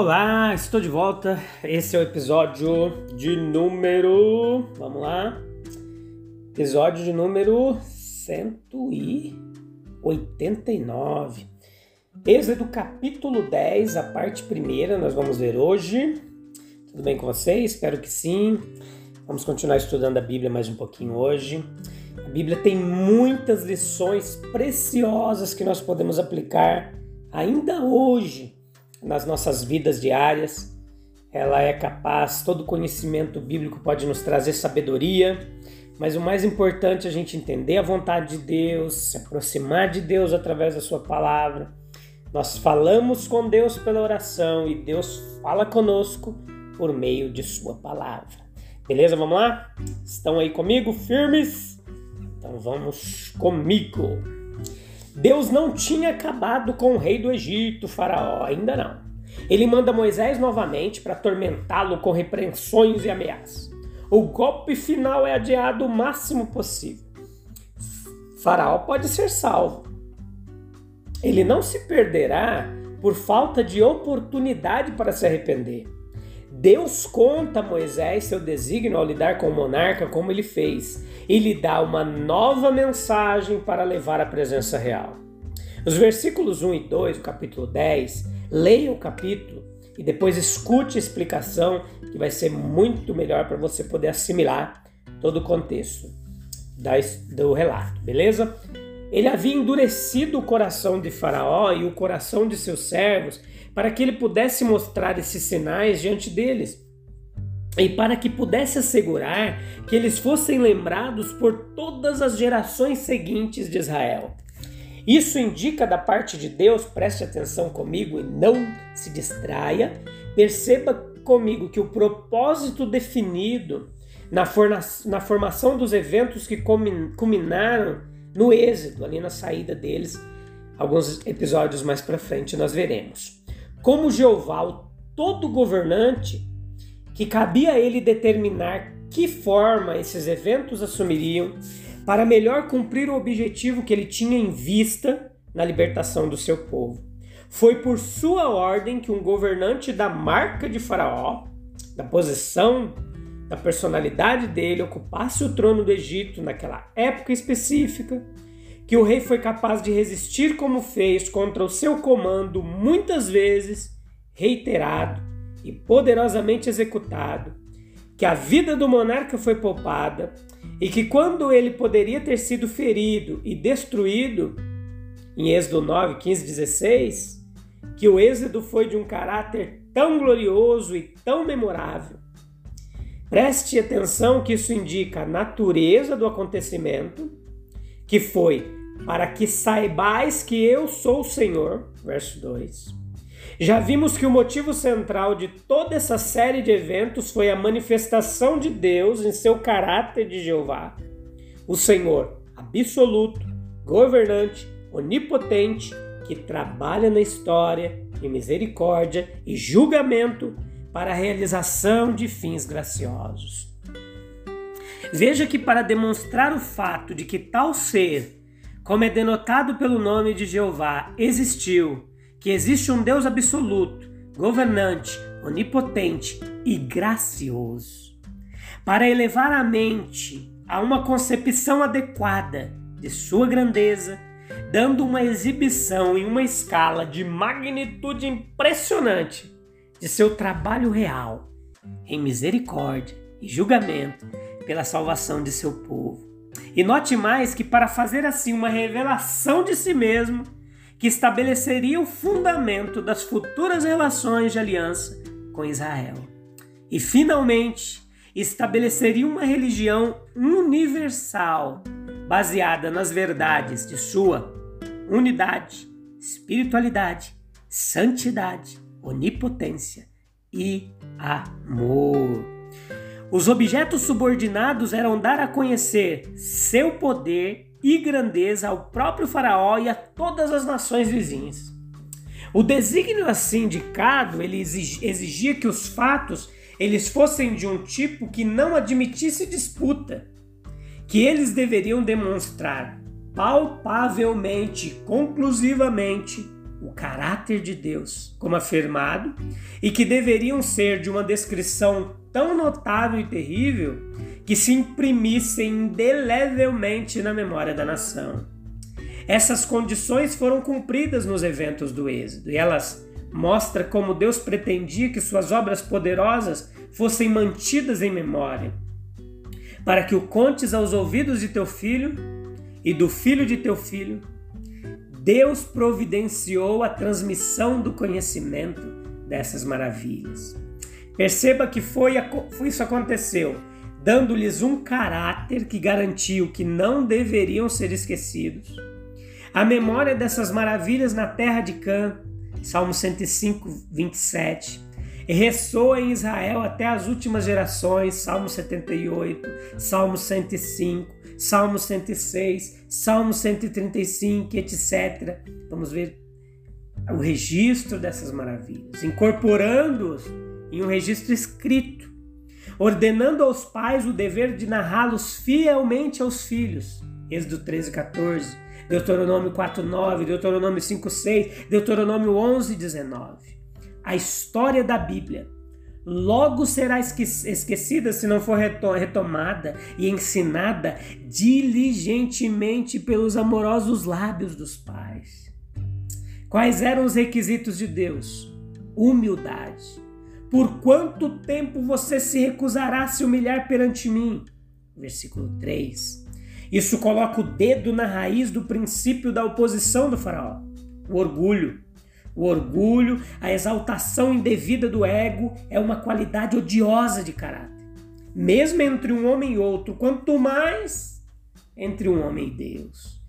Olá, estou de volta. Esse é o episódio de número. Vamos lá. Episódio de número 189. Êxodo capítulo 10, a parte primeira, nós vamos ver hoje. Tudo bem com vocês? Espero que sim. Vamos continuar estudando a Bíblia mais um pouquinho hoje. A Bíblia tem muitas lições preciosas que nós podemos aplicar ainda hoje nas nossas vidas diárias. Ela é capaz, todo conhecimento bíblico pode nos trazer sabedoria, mas o mais importante é a gente entender a vontade de Deus, se aproximar de Deus através da Sua palavra. Nós falamos com Deus pela oração e Deus fala conosco por meio de Sua palavra. Beleza? Vamos lá? Estão aí comigo, firmes? Então vamos comigo. Deus não tinha acabado com o rei do Egito, Faraó, ainda não. Ele manda Moisés novamente para atormentá-lo com repreensões e ameaças. O golpe final é adiado o máximo possível. Faraó pode ser salvo. Ele não se perderá por falta de oportunidade para se arrepender. Deus conta a Moisés seu desígnio ao lidar com o monarca como ele fez e lhe dá uma nova mensagem para levar à presença real. Os versículos 1 e 2 do capítulo 10, leia o capítulo e depois escute a explicação que vai ser muito melhor para você poder assimilar todo o contexto do relato, beleza? Ele havia endurecido o coração de Faraó e o coração de seus servos para que ele pudesse mostrar esses sinais diante deles e para que pudesse assegurar que eles fossem lembrados por todas as gerações seguintes de Israel. Isso indica da parte de Deus, preste atenção comigo e não se distraia, perceba comigo que o propósito definido na, na formação dos eventos que culminaram no êxito, ali na saída deles, alguns episódios mais para frente nós veremos como Jeová, o todo governante, que cabia a ele determinar que forma esses eventos assumiriam para melhor cumprir o objetivo que ele tinha em vista na libertação do seu povo. Foi por sua ordem que um governante da marca de Faraó, da posição, da personalidade dele, ocupasse o trono do Egito naquela época específica que o rei foi capaz de resistir como fez contra o seu comando muitas vezes, reiterado e poderosamente executado, que a vida do monarca foi poupada e que quando ele poderia ter sido ferido e destruído, em Êxodo 9, 15, 16, que o êxodo foi de um caráter tão glorioso e tão memorável. Preste atenção que isso indica a natureza do acontecimento, que foi para que saibais que eu sou o Senhor. Verso 2. Já vimos que o motivo central de toda essa série de eventos foi a manifestação de Deus em seu caráter de Jeová, o Senhor absoluto, governante, onipotente, que trabalha na história em misericórdia e julgamento para a realização de fins graciosos. Veja que, para demonstrar o fato de que tal ser como é denotado pelo nome de Jeová, existiu, que existe um Deus absoluto, governante, onipotente e gracioso. Para elevar a mente a uma concepção adequada de sua grandeza, dando uma exibição em uma escala de magnitude impressionante de seu trabalho real em misericórdia e julgamento pela salvação de seu povo. E note mais que, para fazer assim uma revelação de si mesmo, que estabeleceria o fundamento das futuras relações de aliança com Israel. E, finalmente, estabeleceria uma religião universal baseada nas verdades de sua unidade, espiritualidade, santidade, onipotência e amor. Os objetos subordinados eram dar a conhecer seu poder e grandeza ao próprio Faraó e a todas as nações vizinhas. O desígnio assim indicado, ele exigia que os fatos eles fossem de um tipo que não admitisse disputa, que eles deveriam demonstrar palpavelmente, conclusivamente, o caráter de Deus, como afirmado, e que deveriam ser de uma descrição tão notável e terrível que se imprimissem indelevelmente na memória da nação. Essas condições foram cumpridas nos eventos do Êxodo, e elas mostram como Deus pretendia que suas obras poderosas fossem mantidas em memória, para que o contes aos ouvidos de teu filho e do filho de teu filho. Deus providenciou a transmissão do conhecimento dessas maravilhas. Perceba que foi, isso aconteceu, dando-lhes um caráter que garantiu que não deveriam ser esquecidos. A memória dessas maravilhas na terra de Cã, Salmo 105, 27, ressoa em Israel até as últimas gerações, Salmo 78, Salmo 105, Salmo 106, Salmo 135, etc. Vamos ver o registro dessas maravilhas, incorporando-os em um registro escrito, ordenando aos pais o dever de narrá-los fielmente aos filhos. Êxodo 13, 14, Deuteronômio 4, 9, Deuteronômio 5, 6, Deuteronômio 11, 19. A história da Bíblia logo será esquecida se não for retomada e ensinada diligentemente pelos amorosos lábios dos pais. Quais eram os requisitos de Deus? Humildade. Por quanto tempo você se recusará a se humilhar perante mim? Versículo 3. Isso coloca o dedo na raiz do princípio da oposição do faraó, o orgulho. O orgulho, a exaltação indevida do ego é uma qualidade odiosa de caráter. Mesmo entre um homem e outro, quanto mais entre um homem e Deus.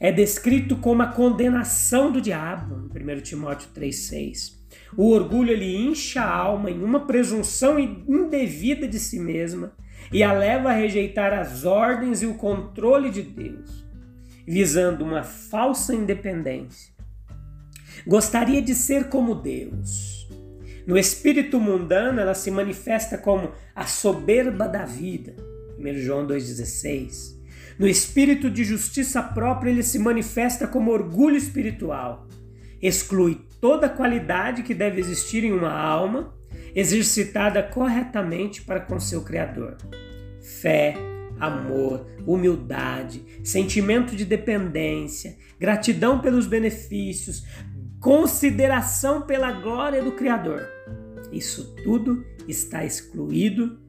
É descrito como a condenação do diabo, em 1 Timóteo 3,6. O orgulho ele incha a alma em uma presunção indevida de si mesma e a leva a rejeitar as ordens e o controle de Deus, visando uma falsa independência gostaria de ser como Deus. No espírito mundano, ela se manifesta como a soberba da vida. 1 João 2,16. No espírito de justiça própria, ele se manifesta como orgulho espiritual. Exclui toda qualidade que deve existir em uma alma, exercitada corretamente para com seu Criador. Fé, amor, humildade, sentimento de dependência, gratidão pelos benefícios, consideração pela glória do Criador. Isso tudo está excluído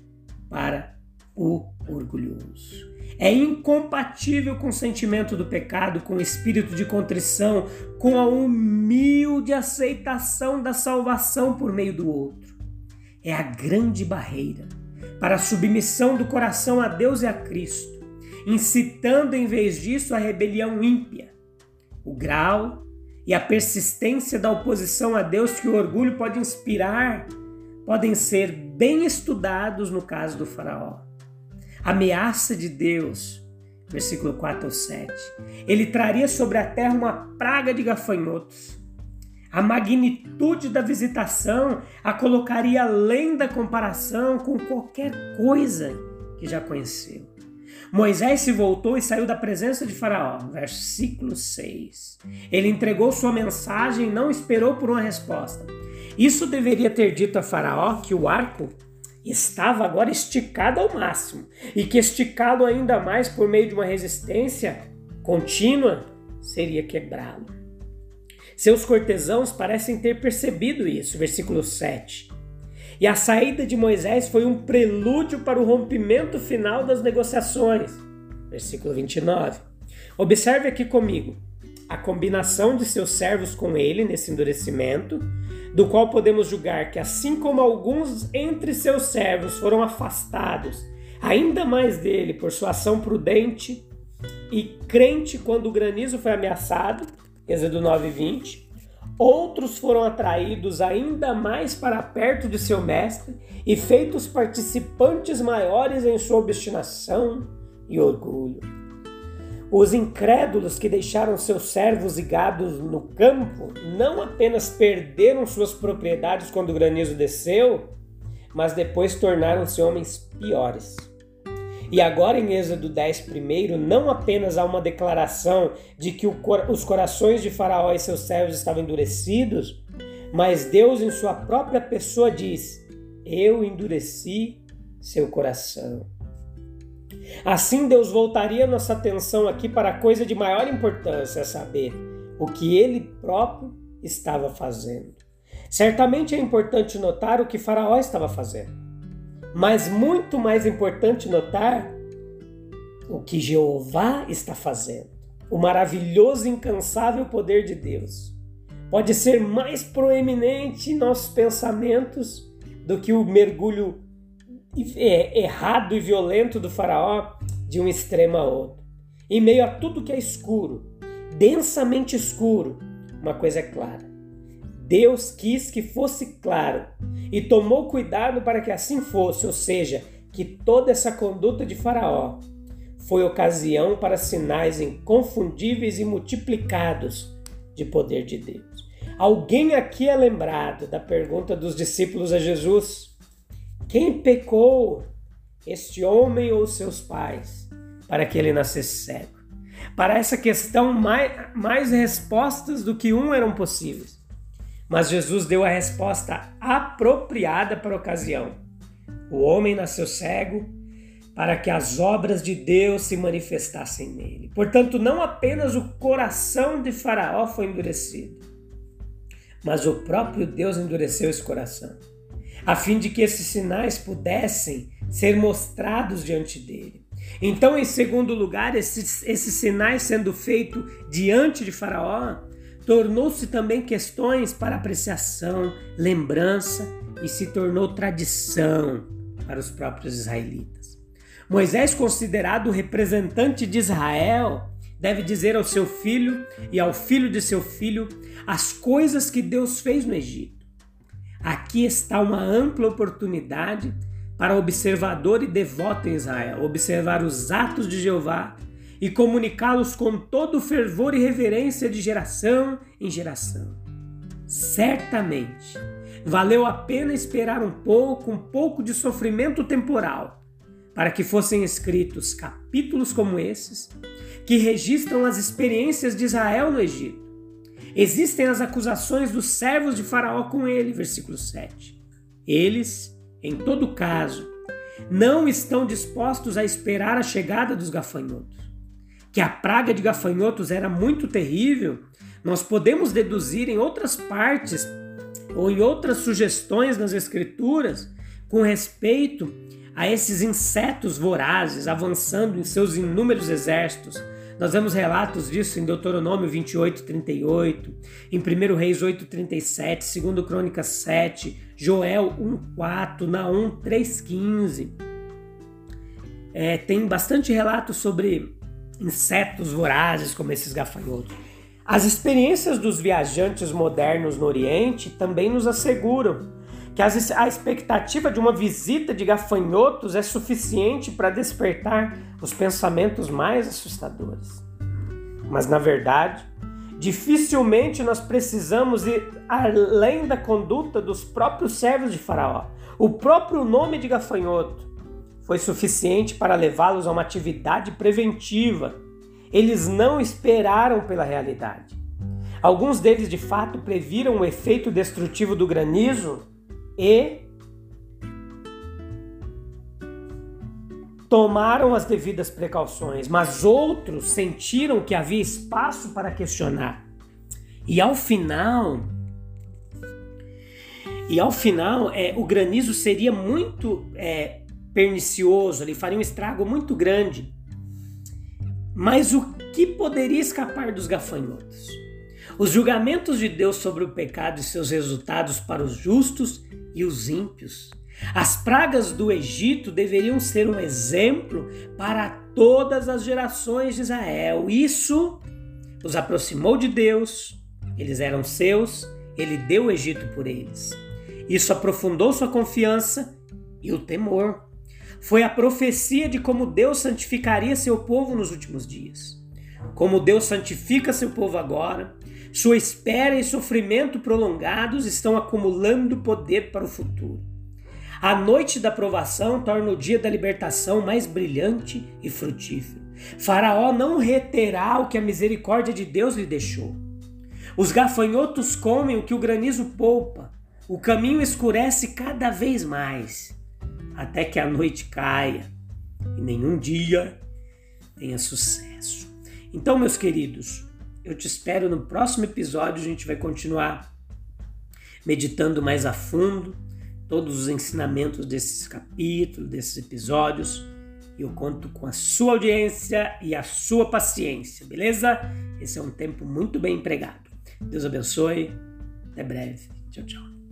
para o orgulhoso. É incompatível com o sentimento do pecado, com o espírito de contrição, com a humilde aceitação da salvação por meio do outro. É a grande barreira para a submissão do coração a Deus e a Cristo, incitando em vez disso a rebelião ímpia. O grau e a persistência da oposição a Deus que o orgulho pode inspirar podem ser bem estudados no caso do Faraó. Ameaça de Deus, versículo 4 ao 7. Ele traria sobre a terra uma praga de gafanhotos. A magnitude da visitação a colocaria além da comparação com qualquer coisa que já conheceu. Moisés se voltou e saiu da presença de Faraó. Versículo 6. Ele entregou sua mensagem e não esperou por uma resposta. Isso deveria ter dito a Faraó que o arco estava agora esticado ao máximo e que esticado ainda mais por meio de uma resistência contínua seria quebrá-lo. Seus cortesãos parecem ter percebido isso, versículo 7. E a saída de Moisés foi um prelúdio para o rompimento final das negociações. Versículo 29. Observe aqui comigo a combinação de seus servos com ele nesse endurecimento, do qual podemos julgar que, assim como alguns entre seus servos foram afastados ainda mais dele por sua ação prudente, e crente quando o granizo foi ameaçado, Êxodo 9, 20. Outros foram atraídos ainda mais para perto de seu mestre e feitos participantes maiores em sua obstinação e orgulho. Os incrédulos que deixaram seus servos e gados no campo não apenas perderam suas propriedades quando o granizo desceu, mas depois tornaram-se homens piores. E agora em Êxodo 10, primeiro, não apenas há uma declaração de que os corações de Faraó e seus servos estavam endurecidos, mas Deus, em sua própria pessoa, diz: Eu endureci seu coração. Assim, Deus voltaria nossa atenção aqui para a coisa de maior importância, a saber, o que ele próprio estava fazendo. Certamente é importante notar o que Faraó estava fazendo, mas muito mais importante notar o que Jeová está fazendo. O maravilhoso e incansável poder de Deus pode ser mais proeminente em nossos pensamentos do que o mergulho errado e violento do Faraó de um extremo a outro. Em meio a tudo que é escuro, densamente escuro, uma coisa é clara: Deus quis que fosse claro e tomou cuidado para que assim fosse, ou seja, que toda essa conduta de Faraó foi ocasião para sinais inconfundíveis e multiplicados de poder de Deus. Alguém aqui é lembrado da pergunta dos discípulos a Jesus: Quem pecou, este homem ou seus pais, para que ele nascesse cego? Para essa questão, mais, mais respostas do que um eram possíveis. Mas Jesus deu a resposta apropriada para a ocasião. O homem nasceu cego para que as obras de Deus se manifestassem nele. Portanto, não apenas o coração de Faraó foi endurecido, mas o próprio Deus endureceu esse coração, a fim de que esses sinais pudessem ser mostrados diante dele. Então, em segundo lugar, esses, esses sinais sendo feitos diante de Faraó, tornou-se também questões para apreciação, lembrança e se tornou tradição para os próprios israelitas. Moisés, considerado representante de Israel, deve dizer ao seu filho e ao filho de seu filho as coisas que Deus fez no Egito. Aqui está uma ampla oportunidade para observador e devoto em Israel observar os atos de Jeová e comunicá-los com todo fervor e reverência de geração em geração. Certamente, valeu a pena esperar um pouco, um pouco de sofrimento temporal, para que fossem escritos capítulos como esses, que registram as experiências de Israel no Egito. Existem as acusações dos servos de Faraó com ele, versículo 7. Eles, em todo caso, não estão dispostos a esperar a chegada dos gafanhotos que a praga de gafanhotos era muito terrível, nós podemos deduzir em outras partes ou em outras sugestões nas Escrituras com respeito a esses insetos vorazes avançando em seus inúmeros exércitos. Nós vemos relatos disso em Deuteronômio 28, 38, em 1 Reis 8, 37, 2 Crônicas 7, Joel 1, 4, Naum 3, 15. É, tem bastante relato sobre insetos vorazes como esses gafanhotos. As experiências dos viajantes modernos no Oriente também nos asseguram que a expectativa de uma visita de gafanhotos é suficiente para despertar os pensamentos mais assustadores. Mas, na verdade, dificilmente nós precisamos ir além da conduta dos próprios servos de Faraó. O próprio nome de gafanhoto foi suficiente para levá-los a uma atividade preventiva. Eles não esperaram pela realidade. Alguns deles, de fato, previram o efeito destrutivo do granizo e tomaram as devidas precauções, mas outros sentiram que havia espaço para questionar. E ao final, e ao final, é, o granizo seria muito é, pernicioso, ele faria um estrago muito grande. Mas o que poderia escapar dos gafanhotos? Os julgamentos de Deus sobre o pecado e seus resultados para os justos e os ímpios. As pragas do Egito deveriam ser um exemplo para todas as gerações de Israel. Isso os aproximou de Deus, eles eram seus, ele deu o Egito por eles. Isso aprofundou sua confiança e o temor. Foi a profecia de como Deus santificaria seu povo nos últimos dias. Como Deus santifica seu povo agora, sua espera e sofrimento prolongados estão acumulando poder para o futuro. A noite da provação torna o dia da libertação mais brilhante e frutífero. Faraó não reterá o que a misericórdia de Deus lhe deixou. Os gafanhotos comem o que o granizo poupa. O caminho escurece cada vez mais, até que a noite caia e nenhum dia tenha sucesso. Então, meus queridos, eu te espero no próximo episódio. A gente vai continuar meditando mais a fundo todos os ensinamentos desses capítulos, desses episódios. E eu conto com a sua audiência e a sua paciência, beleza? Esse é um tempo muito bem empregado. Deus abençoe. Até breve. Tchau, tchau.